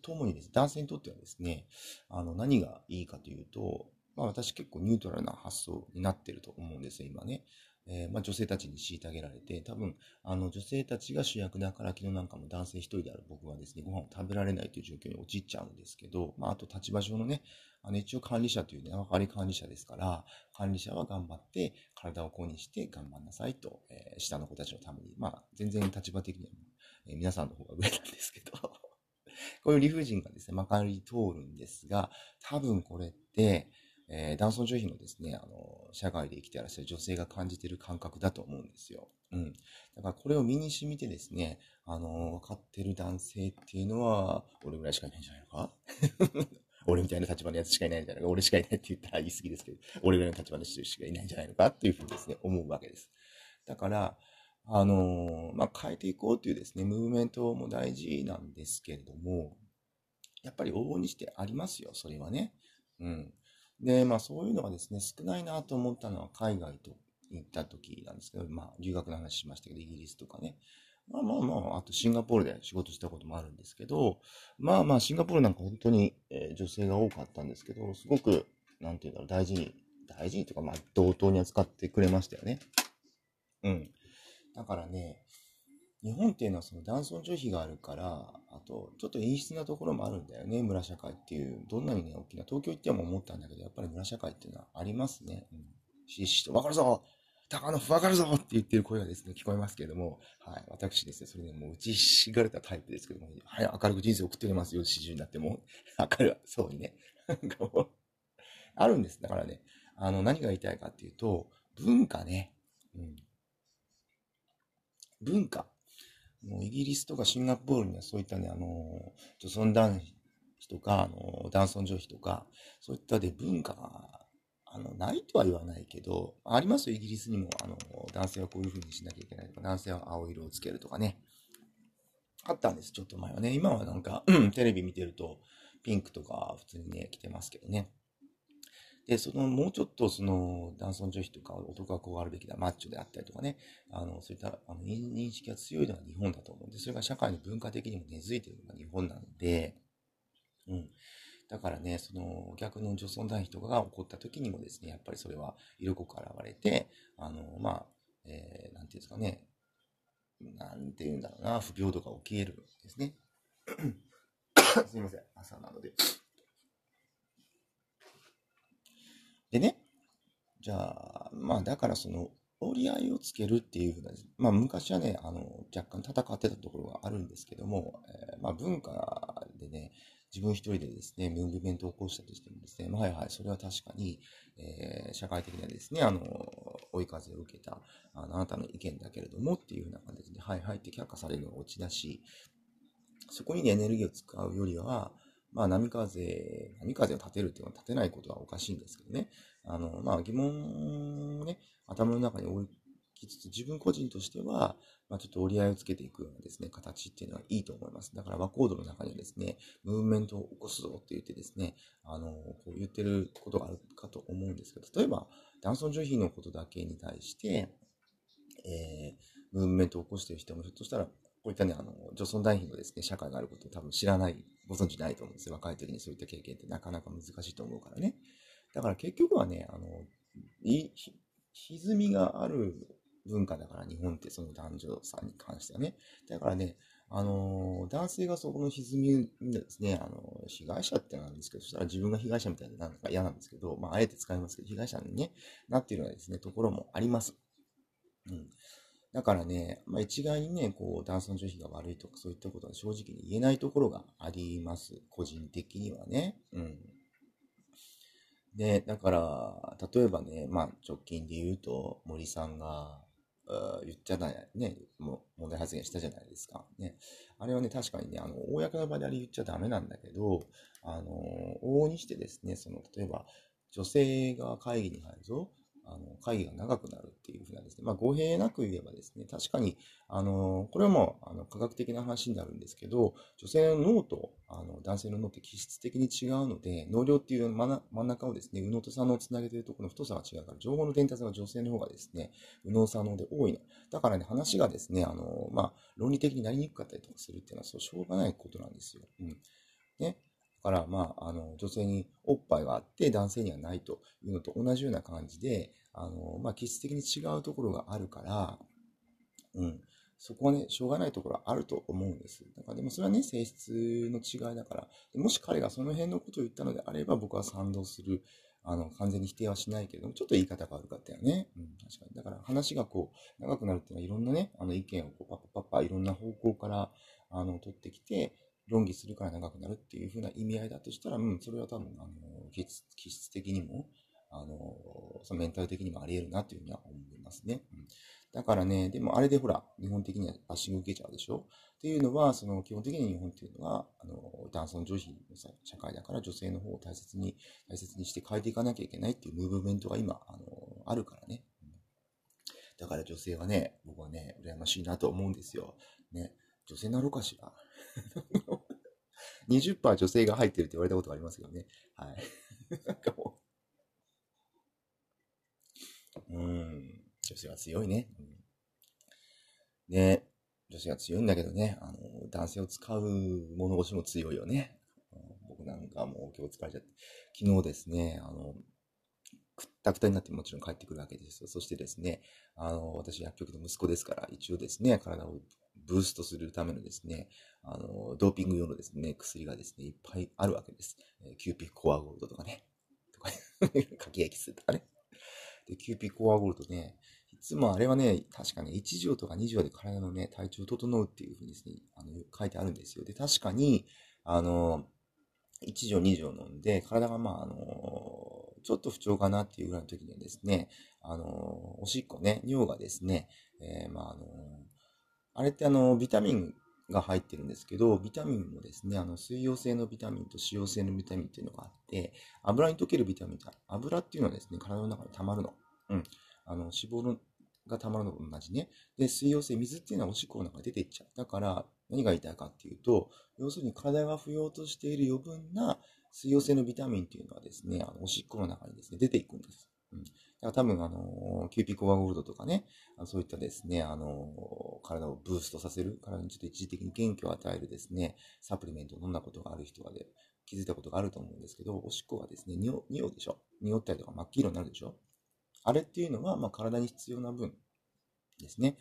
ともにです、男性にとってはですね、あの、何がいいかというと、まあ私結構ニュートラルな発想になってると思うんですよ、今ね。えー、まあ、女性たちに虐げられて、多分、あの、女性たちが主役だから、昨日なんかも男性一人である僕はですね、ご飯を食べられないという状況に陥っちゃうんですけど、まあ、あと立場上のね、あの、一応管理者というね、分かり管理者ですから、管理者は頑張って、体を子にして頑張んなさいと、えー、下の子たちのために、まあ、全然立場的には、えー、皆さんの方が上なんですけど、こういう理不尽がですね、まかり通るんですが、多分これって、えー、男尊女卑のですね、あの、社会で生きてらっしゃる女性が感じている感覚だと思うんですよ。うん。だからこれを身に染みてですね、あの、分かってる男性っていうのは、俺ぐらいしかいないんじゃないのか？俺みたいな立場のやつしかいないんじゃないか？俺しかいないって言ったら言い過ぎですけど、俺ぐらいの立場の人しかいないんじゃないのか？っていうふうにですね、思うわけです。だから、あのまあ、変えていこうというですね、ムーブメントも大事なんですけれども、やっぱり往々にしてありますよ、それはね。うん。で、まあそういうのがですね、少ないなと思ったのは海外と行った時なんですけど、まあ留学の話しましたけど、イギリスとかね。まあまあまあ、あとシンガポールで仕事したこともあるんですけど、まあまあシンガポールなんか本当に、え、女性が多かったんですけど、すごく、なんていうんだろう、大事に、大事にとか、まあ同等に扱ってくれましたよね。うん。だからね、日本っていうのはその男尊女卑があるから、あと、ちょっと陰湿なところもあるんだよね、村社会っていう。どんなにね、大きな、東京行っても思ったんだけど、やっぱり村社会っていうのはありますね。うん。ししと、わかるぞ高野わかるぞって言ってる声がですね、聞こえますけれども、はい。私ですね、それでもう打ちひしがれたタイプですけども、はい、明るく人生送っておりますよ、四十になっても。明るそうにね。なんかもう、あるんです。だからね、あの、何が言いたいかっていうと、文化ね。うん。文化。もうイギリスとかシンガポールにはそういったね、あの、女尊男子とか、あの、男尊女卑とか、そういったで文化が、あの、ないとは言わないけど、ありますよ、イギリスにも、あの、男性はこういう風にしなきゃいけないとか、男性は青色をつけるとかね。あったんです、ちょっと前はね。今はなんか、テレビ見てると、ピンクとか普通にね、着てますけどね。で、その、もうちょっとその、男尊女卑とか、男はこうあるべきだ、マッチョであったりとかね、あの、そういった、あの、認識が強いのが日本だと思うんで、それが社会の文化的にも根付いているのが日本なので、うん。だからね、その、逆の女尊男卑とかが起こった時にもですね、やっぱりそれは色濃く現れて、あの、まあ、えー、なんていうんですかね、なんて言うんだろうな、不平等が起き得るんですね。すいません、朝なので。でね、じゃあ、まあだからその折り合いをつけるっていうふうな、まあ昔はね、あの、若干戦ってたところがあるんですけども、えー、まあ文化でね、自分一人でですね、ムーブメントを起こしたとしてもですね、まあ、はいはい、それは確かに、えー、社会的にはですね、あの、追い風を受けた、あのあなたの意見だけれどもっていうふうな感じで、はいはいって却下されるのが落ちだし、そこにね、エネルギーを使うよりは、まあ、波風、波風を立てるっていうのは立てないことはおかしいんですけどね。あの、まあ、疑問をね、頭の中に置きつつ、自分個人としては、まあ、ちょっと折り合いをつけていくようなですね、形っていうのはいいと思います。だから和コードの中にですね、ムーブメントを起こすぞって言ってですね、あの、こう言ってることがあるかと思うんですけど、例えば、男尊女卑のことだけに対して、えー、ムーブメントを起こしてる人もひょっとしたら、こういったね、あの、女尊大卑のですね、社会があることを多分知らない、ご存知ないと思うんですよ。若い時にそういった経験ってなかなか難しいと思うからね。だから結局はね、あの、い、歪みがある文化だから、日本ってその男女さんに関してはね。だからね、あの男性がそこの歪みですね、あの被害者ってなんですけど、そしたら自分が被害者みたいななんか嫌なんですけど、まあ、あえて使いますけど、被害者に、ね、なっているようなですね、ところもあります。うん。だからね、まあ、一概にね、こう、男尊女卑が悪いとか、そういったことは正直に言えないところがあります。個人的にはね。うん。で、だから、例えばね、まあ、直近で言うと、森さんが、言っちゃない、ね、も問題発言したじゃないですか。ね。あれはね、確かにね、あの、公の場であれ言っちゃダメなんだけど、あの、往々にしてですね、その、例えば、女性が会議に入るぞ、あの、会議が長くなるっていうふうなですね、まあ、語弊なく言えばですね、確かに、あの、これはもう、あの、科学的な話になるんですけど、女性の脳と、あの、男性の脳って気質的に違うので、脳量っていう真ん中をですね、右脳と左脳をつなげているところの太さが違うから、情報の伝達が女性の方がですね、右脳左脳で多いの。だからね、話がですね、あの、まあ、論理的になりにくかったりとかするっていうのは、そう、しょうがないことなんですよ。うん。ね。だから、まあ、あの、女性におっぱいがあって男性にはないというのと同じような感じで、あの、まあ、気質的に違うところがあるから、うん。そこはね、しょうがないところはあると思うんです。だからでもそれはね、性質の違いだから、もし彼がその辺のことを言ったのであれば僕は賛同する。あの、完全に否定はしないけれども、ちょっと言い方が悪かったよね。うん、確かに。だから話がこう、長くなるっていうのは、いろんなね、あの意見をこうパッパッパッパ、いろんな方向から、あの、取ってきて、論議するから長くなるっていう風な意味合いだとしたら、うん、それは多分、あの、気質的にも、あの、そのメンタル的にもあり得るなというふうには思いますね。うん、だからね、でもあれでほら、日本的にはバッシング受けちゃうでしょ？っていうのは、その基本的に日本っていうのは、あの、男尊女卑の社会だから女性の方を大切に、大切にして変えていかなきゃいけないっていうムーブメントが今、あの、あるからね。だから女性はね、僕はね、羨ましいなと思うんですよ。ね、女性なのかしら？20%女性が入ってるって言われたことがありますけどね。はい。なんかもう、うん、女性は強いね。うん、ね、女性は強いんだけどね、あの、男性を使う物腰も強いよね。僕なんかもう今日疲れちゃって。昨日ですね、あの、くったくたになってもちろん帰ってくるわけですよ。そしてですね、あの、私薬局の息子ですから、一応ですね、体をブーストするためのですね、あの、ドーピング用のですね、薬がですね、いっぱいあるわけです。えキューピッコアゴールドとかね、とか、ねかき焼きするとかね。で、キューピッコアゴールドね、いつもあれはね、確かね、1錠とか2錠で体のね、体調を整うっていうふうにですね、あの、書いてあるんですよ。で、確かに、あの、1錠2錠飲んで、体がまあ、あの、ちょっと不調かなっていうぐらいの時にはですね、あの、おしっこね、尿がですね、えー、まあ、あの、あれってあの、ビタミンが入ってるんですけど、ビタミンもですね、あの、水溶性のビタミンと脂溶性のビタミンっていうのがあって、油に溶けるビタミン、油っていうのはですね、体の中に溜まるの。うん。あの、脂肪が溜まるのと同じね。で、水溶性、水っていうのはおしっこの中に出ていっちゃう。だから、何が言いたいかっていうと、要するに体が不要としている余分な水溶性のビタミンっていうのはですね、あのおしっこの中にですね、出ていくんです。うん。から多分、あの、キューピコアゴールドとかね、そういったですね、あの、体をブーストさせる、体にちょっと一時的に元気を与えるですね、サプリメントを飲んだことがある人はで、気づいたことがあると思うんですけど、おしっこがですね、匂うでしょ？匂ったりとか真っ黄色になるでしょ？あれっていうのは、まあ、体に必要な分ですね、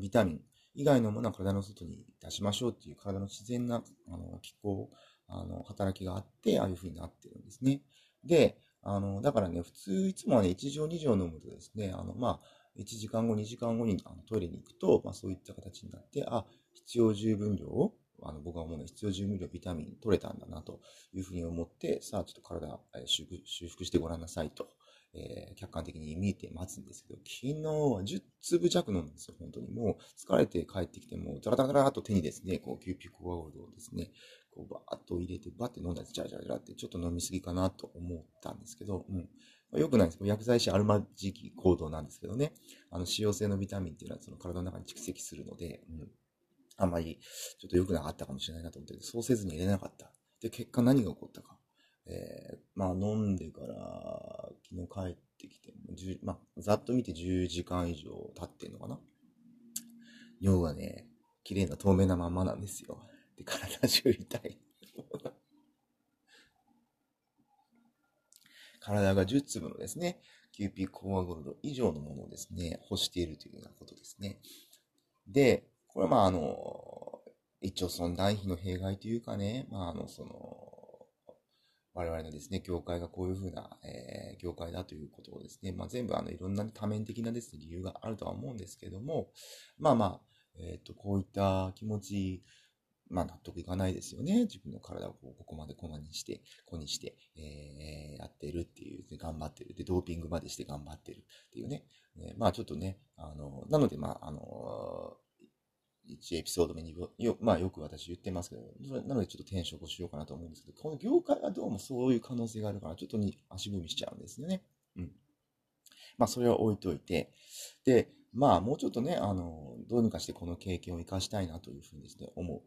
ビタミン以外のものは体の外に出しましょうっていう体の自然なあの気候、あの働きがあって、ああいう風になってるんですね。で、あの、だからね、普通、いつもはね、1錠2錠飲むとですね、あの、まあ、1時間後、2時間後にあのトイレに行くと、まあ、そういった形になって、あ、必要十分量を、あの、僕は思うのは必要十分量ビタミン取れたんだな、というふうに思って、さあ、ちょっと体、え、修復修復してごらんなさいと、えー、客観的に見えて待つんですけど、昨日は10粒弱飲んですよ、本当に。もう、疲れて帰ってきて、も、ザラザラザラと手にですね、こう、キューピックワールドをですね、こうバーッと入れて、バッて飲んだやつ、ジャラジャラジャラってちょっと飲みすぎかなと思ったんですけど、うん。まあ、よくないです。薬剤師アルマジキ行動なんですけどね。あの、脂溶性のビタミンっていうのはその体の中に蓄積するので、うん。あんまりちょっと良くなかったかもしれないなと思って、そうせずに入れなかった。で、結果何が起こったか。えー、まあ飲んでから、昨日帰ってきて、まあ、ざっと見て10時間以上経ってんのかな。尿がね、綺麗な透明なまんまなんですよ。で、体中痛い。体が10粒のですね、キューピーコーワゴールド以上のものをですね、欲しているというようなことですね。で、これはまああの、一応その男比の弊害というかね、まああの、その、我々のですね、業界がこういうふうな、えー、業界だということをですね、まあ、全部あの、いろんな多面的なですね、理由があるとは思うんですけども、まあまあ、えっ、ー、と、こういった気持ち、まあ納得いかないですよね。自分の体をここまでこんなにして、こにして、えー、やってるっていう、頑張ってる。で、ドーピングまでして頑張ってるっていうね。ねまあちょっとね、あの、なのでまあ、あの、1エピソード目によ、まあよく私言ってますけど、なのでちょっと転職をしようかなと思うんですけど、この業界はどうもそういう可能性があるから、ちょっとに足踏みしちゃうんですよね。うん。まあそれは置いといて、で、まあもうちょっとね、あの、どうにかしてこの経験を活かしたいなというふうにですね、思う。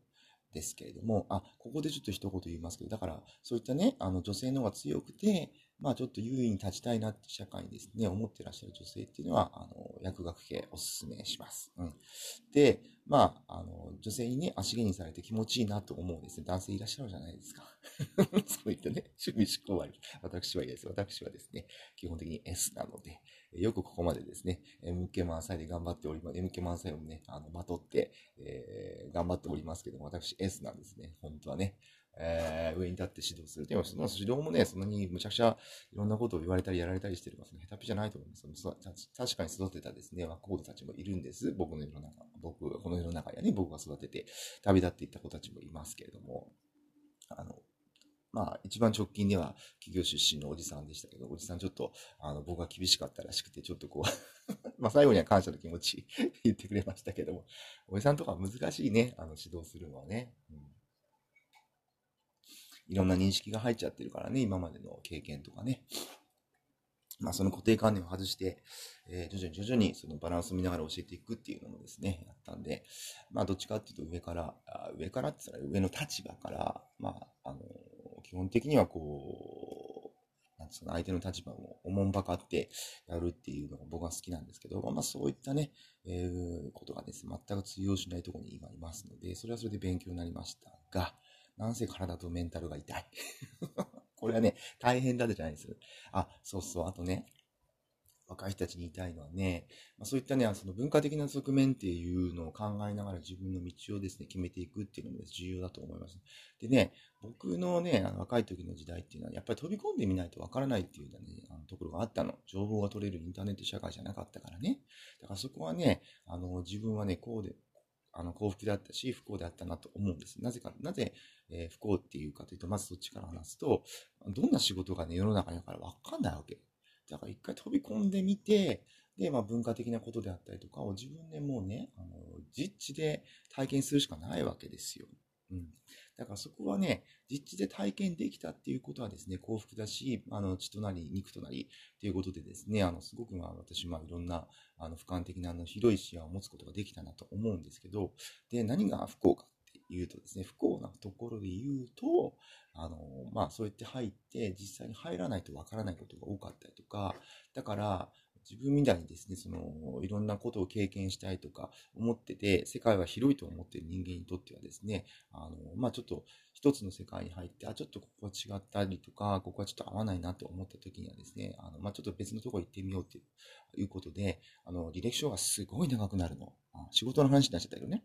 ですけれども、あ、ここでちょっと一言言いますけど、だから、そういったね、あの、女性の方が強くて、まあ、ちょっと優位に立ちたいなって社会にですね、思ってらっしゃる女性っていうのは、あの、薬学系おすすめします。うん。で、まあ、あの、女性にね、足毛にされて気持ちいいなと思うですね、男性いらっしゃるじゃないですか。そういったね、趣味思考は、私は嫌です。私はですね、基本的に S なので、よくここまでですね、MK 満載で頑張っております。MK 満載をね、あの、まとって、えー、頑張っておりますけども、私 S なんですね。本当はね。えー、上に立って指導する。でも、その指導もね、そんなにむちゃくちゃいろんなことを言われたりやられたりしてるますね。下手っぴじゃないと思います。確かに育てたですね、若子たちもいるんです。僕の世の中、僕、この世の中にはね、僕が育てて旅立っていった子たちもいますけれども、あの、まあ、一番直近では企業出身のおじさんでしたけど、おじさんちょっと、あの、僕が厳しかったらしくて、ちょっとこう まあ、最後には感謝の気持ち 言ってくれましたけども、おじさんとか難しいね、あの、指導するのはね。うんいろんな認識が入っちゃってるからね、今までの経験とかね。まあ、その固定観念を外して、えー、徐々に徐々にそのバランスを見ながら教えていくっていうのもですね、やったんで、まあ、どっちかっていうと上から、あ上からって言ったら上の立場から、まあ、あの、基本的にはこう、なんつうか相手の立場をおもんばかってやるっていうのが僕は好きなんですけど、まあ、そういったね、えー、ことがですね、全く通用しないところに今いますので、それはそれで勉強になりましたが、なんせ体とメンタルが痛い。これはね、大変だってじゃないです。あ、そうそう、あとね、若い人たちに言いたいのはね、まあ、そういったね、その文化的な側面っていうのを考えながら自分の道をですね、決めていくっていうのも重要だと思います。でね、僕のね、あの若い時の時代っていうのは、やっぱり飛び込んでみないとわからないっていうようなね、あのところがあったの。情報が取れるインターネット社会じゃなかったからね。だからそこはね、あの、自分はね、こうで、あの、幸福であったし、不幸であったなと思うんです。なぜか、なぜ、えー、不幸っていうかというと、まずそっちから話すと、どんな仕事がね、世の中にあるからわかんないわけ。だから一回飛び込んでみて、で、まあ文化的なことであったりとかを自分でもうね、あの、実地で体験するしかないわけですよ。うん。だからそこはね、実地で体験できたっていうことはですね、幸福だし、あの、血となり、肉となり、っていうことでですね、あの、すごくまあ私、まあいろんな、あの、俯瞰的なあの、広い視野を持つことができたなと思うんですけど、で、何が不幸かっていうとですね、不幸なところで言うと、あの、まあそうやって入って、実際に入らないとわからないことが多かったりとか、だから、自分みたいにですね、その、いろんなことを経験したいとか思ってて、世界は広いと思ってる人間にとってはですね、あの、まあ、ちょっと一つの世界に入って、あ、ちょっとここは違ったりとか、ここはちょっと合わないなと思った時にはですね、あの、まあ、ちょっと別のところ行ってみようっていうことで、あの、履歴書がすごい長くなるの。仕事の話になっちゃったけどね。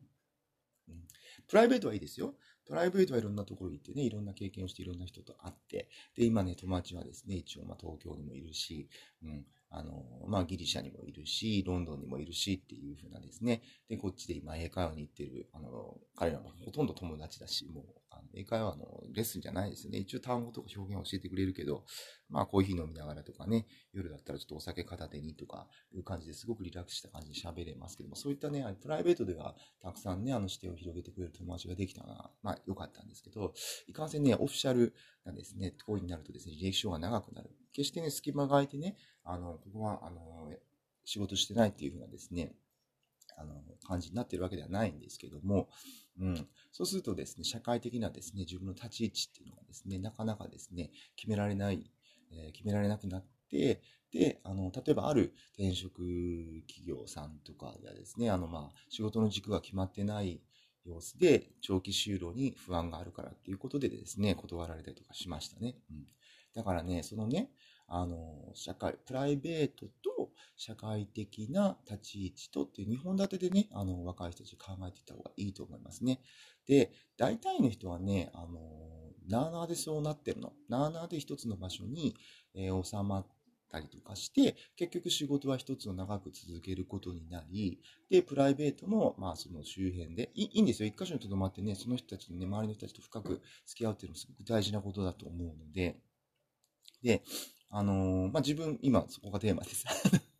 プライベートはいいですよ。プライベートはいろんなところに行ってね、いろんな経験をしていろんな人と会って、で、今ね、友達はですね、一応まあ東京にもいるし、うん、あの、まあ、ギリシャにもいるし、ロンドンにもいるしっていう風なですね。で、こっちで今英会話に行ってる、あの、彼らもほとんど友達だし、もう、英会話のレッスンじゃないですよね。一応単語とか表現を教えてくれるけど、まあ、コーヒー飲みながらとかね、夜だったらちょっとお酒片手にとかいう感じですごくリラックスした感じで喋れますけども、そういったね、プライベートではたくさんね、あの視点を広げてくれる友達ができたのは、まあ、良かったんですけど、いかんせんね、オフィシャルなんですね、行為になるとですね、履歴書が長くなる。決してね、隙間が空いてね、あの、ここは、あの、仕事してないっていうふうなですね、あの、感じになってるわけではないんですけども、うん。そうするとですね、社会的なですね、自分の立ち位置っていうのがですね、なかなかですね、決められない、えー、決められなくなって、で、あの、例えばある転職企業さんとかではですね、あの、まあ、仕事の軸が決まってない様子で、長期就労に不安があるからっていうことでですね、断られたりとかしましたね。うん。だからね、そのね、あの、社会、プライベートと社会的な立ち位置とっていう2本立てでね、あの、若い人たち考えていった方がいいと思いますね。で、大体の人はね、あの、なあなあでそうなってるの。なあなあで一つの場所に、えー、収まったりとかして、結局仕事は一つを長く続けることになり、で、プライベートも、まあ、その周辺で、いいいんですよ。一箇所に留まってね、その人たちのね、周りの人たちと深く付き合うっていうのもすごく大事なことだと思うので、で、あのー、まあ、自分、今、そこがテーマです。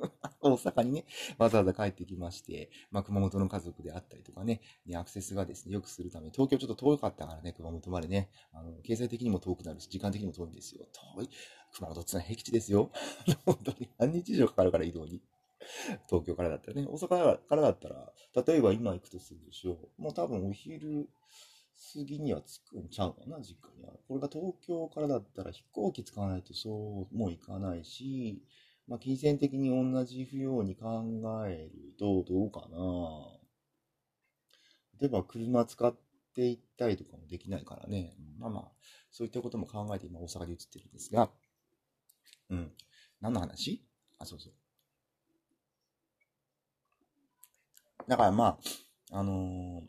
大阪にね、わざわざ帰ってきまして、まあ、熊本の家族であったりとかね、にアクセスがですね、良くするため、東京ちょっと遠かったからね、熊本までね、あの、経済的にも遠くなるし、時間的にも遠いんですよ。遠い。熊本ってのは僻地ですよ。本当に。半日以上かかるから移動に。東京からだったらね、大阪からだったら、例えば今行くとするでしょう。もう多分お昼過ぎには着くんちゃうかな、実家には。これが東京からだったら飛行機使わないとそうもいかないし、まあ、金銭的に同じ不要に考えるとどうかな。例えば車使って行ったりとかもできないからね。まあまあ、そういったことも考えて今大阪で移ってるんですが、うん。何の話？あ、そうそう。だからまあ、あのー、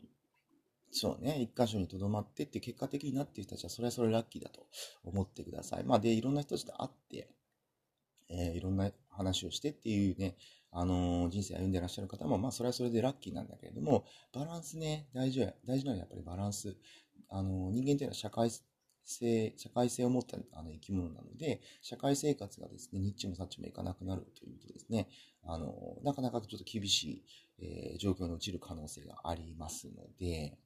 そうね、一箇所に留まってって結果的になっている人たちはそれはそれラッキーだと思ってください。まあで、いろんな人たちと会って、えー、いろんな話をしてっていうね、あのー、人生歩んでらっしゃる方も、まあ、それはそれでラッキーなんだけれども、バランスね、大事は、大事なのはやっぱりバランス。あのー、人間というのは社会性、社会性を持ったあの生き物なので、社会生活がですね、ニッチもサッチもいかなくなるということですね、あのー、なかなかちょっと厳しい、え状況に陥る可能性がありますので、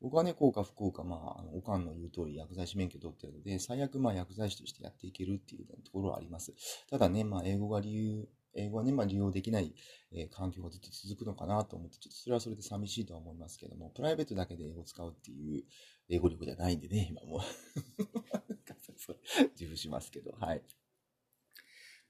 僕はね、幸か不幸か、まあ、あの、おかんの言う通り薬剤師免許取ってるので、最悪まあ薬剤師としてやっていけるっていうところはあります。ただね、まあ、英語が理由、英語はね、まあ、利用できない、えー、環境がずっと続くのかなと思って、ちょっとそれはそれで寂しいとは思いますけども、プライベートだけで英語を使うっていう英語力じゃないんでね、今も。自負しますけど、はい。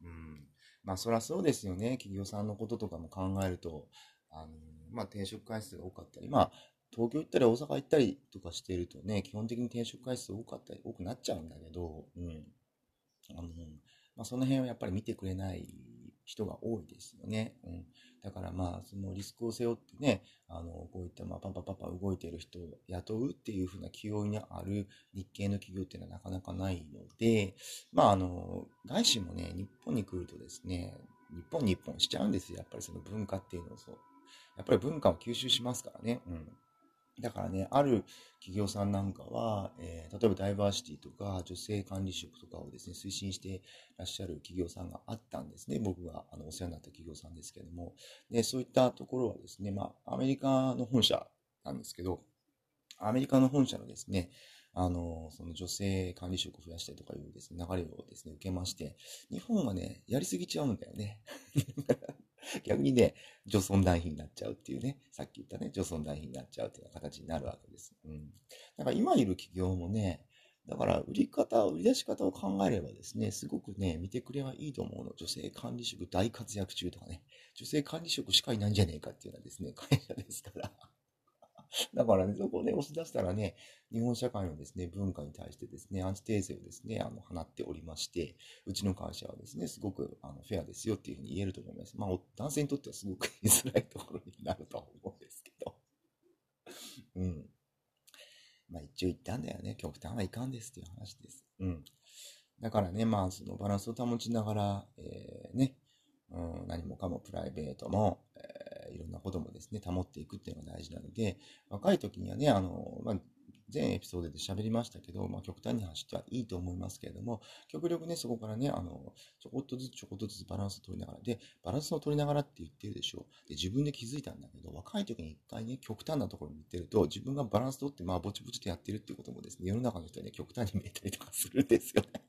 うん。まあ、そりゃそうですよね。企業さんのこととかも考えると、あの、まあ、転職回数が多かったり、まあ、東京行ったり大阪行ったりとかしてるとね、基本的に転職回数多かったり、多くなっちゃうんだけど、うん。あの、まあ、その辺はやっぱり見てくれない人が多いですよね。うん。だからまあ、そのリスクを背負ってね、あの、こういったまあパンパパパ動いてる人を雇うっていうふうな気負いにある日系の企業っていうのはなかなかないので、まああの、外資もね、日本に来るとですね、日本日本しちゃうんですよ。やっぱりその文化っていうのをそう。やっぱり文化を吸収しますからね。うん。だからね、ある企業さんなんかは、えー、例えばダイバーシティとか女性管理職とかをですね、推進してらっしゃる企業さんがあったんですね。僕があのお世話になった企業さんですけども。で、そういったところはですね、まあ、アメリカの本社なんですけど、アメリカの本社のですね、あの、その女性管理職を増やしたりとかいうですね、流れをですね、受けまして、日本はね、やりすぎちゃうんだよね。逆にね、女尊男卑になっちゃうっていうね、さっき言ったね、女尊男卑になっちゃうっていうような形になるわけです。うん。だから今いる企業もね、だから売り方、売り出し方を考えればですね、すごくね、見てくれはいいと思うの。女性管理職大活躍中とかね、女性管理職しかいないんじゃねえかっていうのはですね、会社ですから。だからね、そこをね、押し出したらね、日本社会のですね、文化に対してですね、アンチテーゼをですね、あの、放っておりまして、うちの会社はですね、すごく、あの、フェアですよっていうふうに言えると思います。まあ、男性にとってはすごく言いづらいところになるとは思うんですけど。うん。まあ、一応言ったんだよね。極端はいかんですっていう話です。うん。だからね、まあ、そのバランスを保ちながら、えー、ね、うん、何もかもプライベートも、えー、いろんなこともですね、保っていくっていうのが大事なので、若い時にはね、あの、まあ、全エピソードで喋りましたけど、まあ、極端に走ってはいいと思いますけれども、極力ね、そこからね、あの、ちょこっとずつちょこっとずつバランスを取りながら、で、バランスを取りながらって言ってるでしょう。で、自分で気づいたんだけど、若い時に一回ね、極端なところに行ってると、自分がバランス取って、まあ、ぼちぼちとやってるっていうこともですね、世の中の人はね、極端に見えたりとかするんですよね。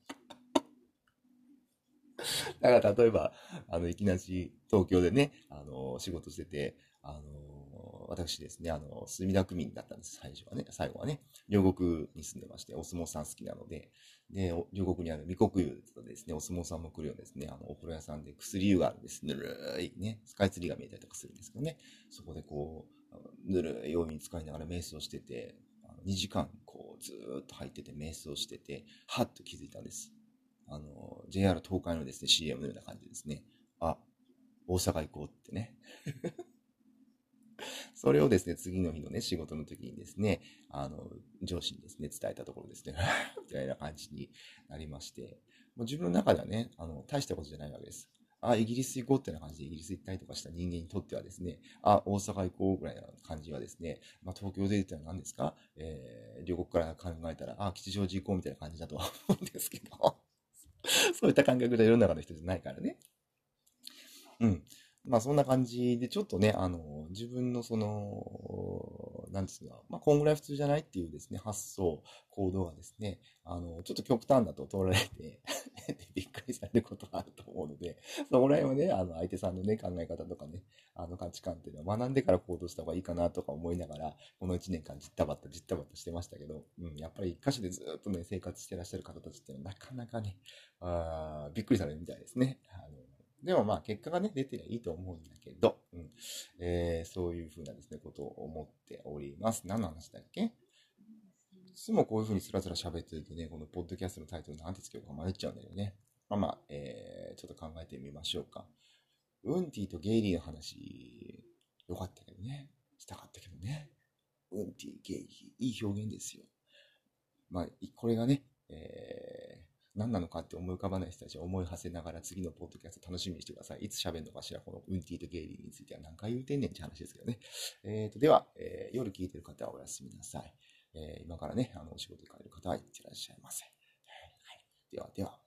だから例えば、あの、いきなり東京でね、あの、仕事してて、あの、私ですね、あの、墨田区民だったんです、最初はね、最後はね、両国に住んでまして、お相撲さん好きなので、で、両国にある未国湯とですね、お相撲さんも来るようですね、あの、お風呂屋さんで薬湯があるんです。ぬるいね、スカイツリーが見えたりとかするんですけどね、そこでこう、ぬるいお湯に使いながら瞑想してて、2時間、こう、ずっと入ってて瞑想してて、はっと気づいたんです。あの、JR 東海のですね、CM のような感じですね。あ、大阪行こうってね。それをですね、次の日のね、仕事の時にですね、あの、上司にですね、伝えたところですね、みたいな感じになりまして、もう自分の中ではね、あの、大したことじゃないわけです。あ、イギリス行こうってな感じでイギリス行ったりとかした人間にとってはですね、あ、大阪行こうぐらいな感じはですね、まあ、東京で言ったら何ですか？えー、両国から考えたら、あ、吉祥寺行こうみたいな感じだとは思うんですけど、そういった感覚で世の中の人じゃないからね。うん。まあそんな感じで、ちょっとね、あの、自分のその、なんですか、まあこんぐらい普通じゃないっていうですね、発想、行動がですね、あの、ちょっと極端だと取られて びっくりされることがあると思うので、そこら辺はね、あの、相手さんのね、考え方とかね、あの価値観っていうのは学んでから行動した方がいいかなとか思いながら、この1年間じったばった、じったばったしてましたけど、うん、やっぱり一箇所でずっとね、生活してらっしゃる方たちっていうのはなかなかね、あびっくりされるみたいですね。あのでもまあ結果がね、出てりゃいいと思うんだけど、うん。えー、そういうふうなですね、ことを思っております。何の話だっけ？いつもこういうふうにスラスラ喋ってるとね、このポッドキャストのタイトルなんてつけようか迷っちゃうんだよね。まあまあ、えー、ちょっと考えてみましょうか。ウンティとゲイリーの話、よかったけどね。したかったけどね。ウンティ、ゲイリー、いい表現ですよ。まあ、これがね、えー、何なのかって思い浮かばない人たちを思い馳せながら次のポッドキャスト楽しみにしてください。いつ喋るのかしら、このウンティとゲイリーについては何回言うてんねんって話ですけどね。えーと、では、えー、夜聞いてる方はおやすみなさい。えー、今からね、あの、お仕事に帰る方はいってらっしゃいませ。はい、では、では。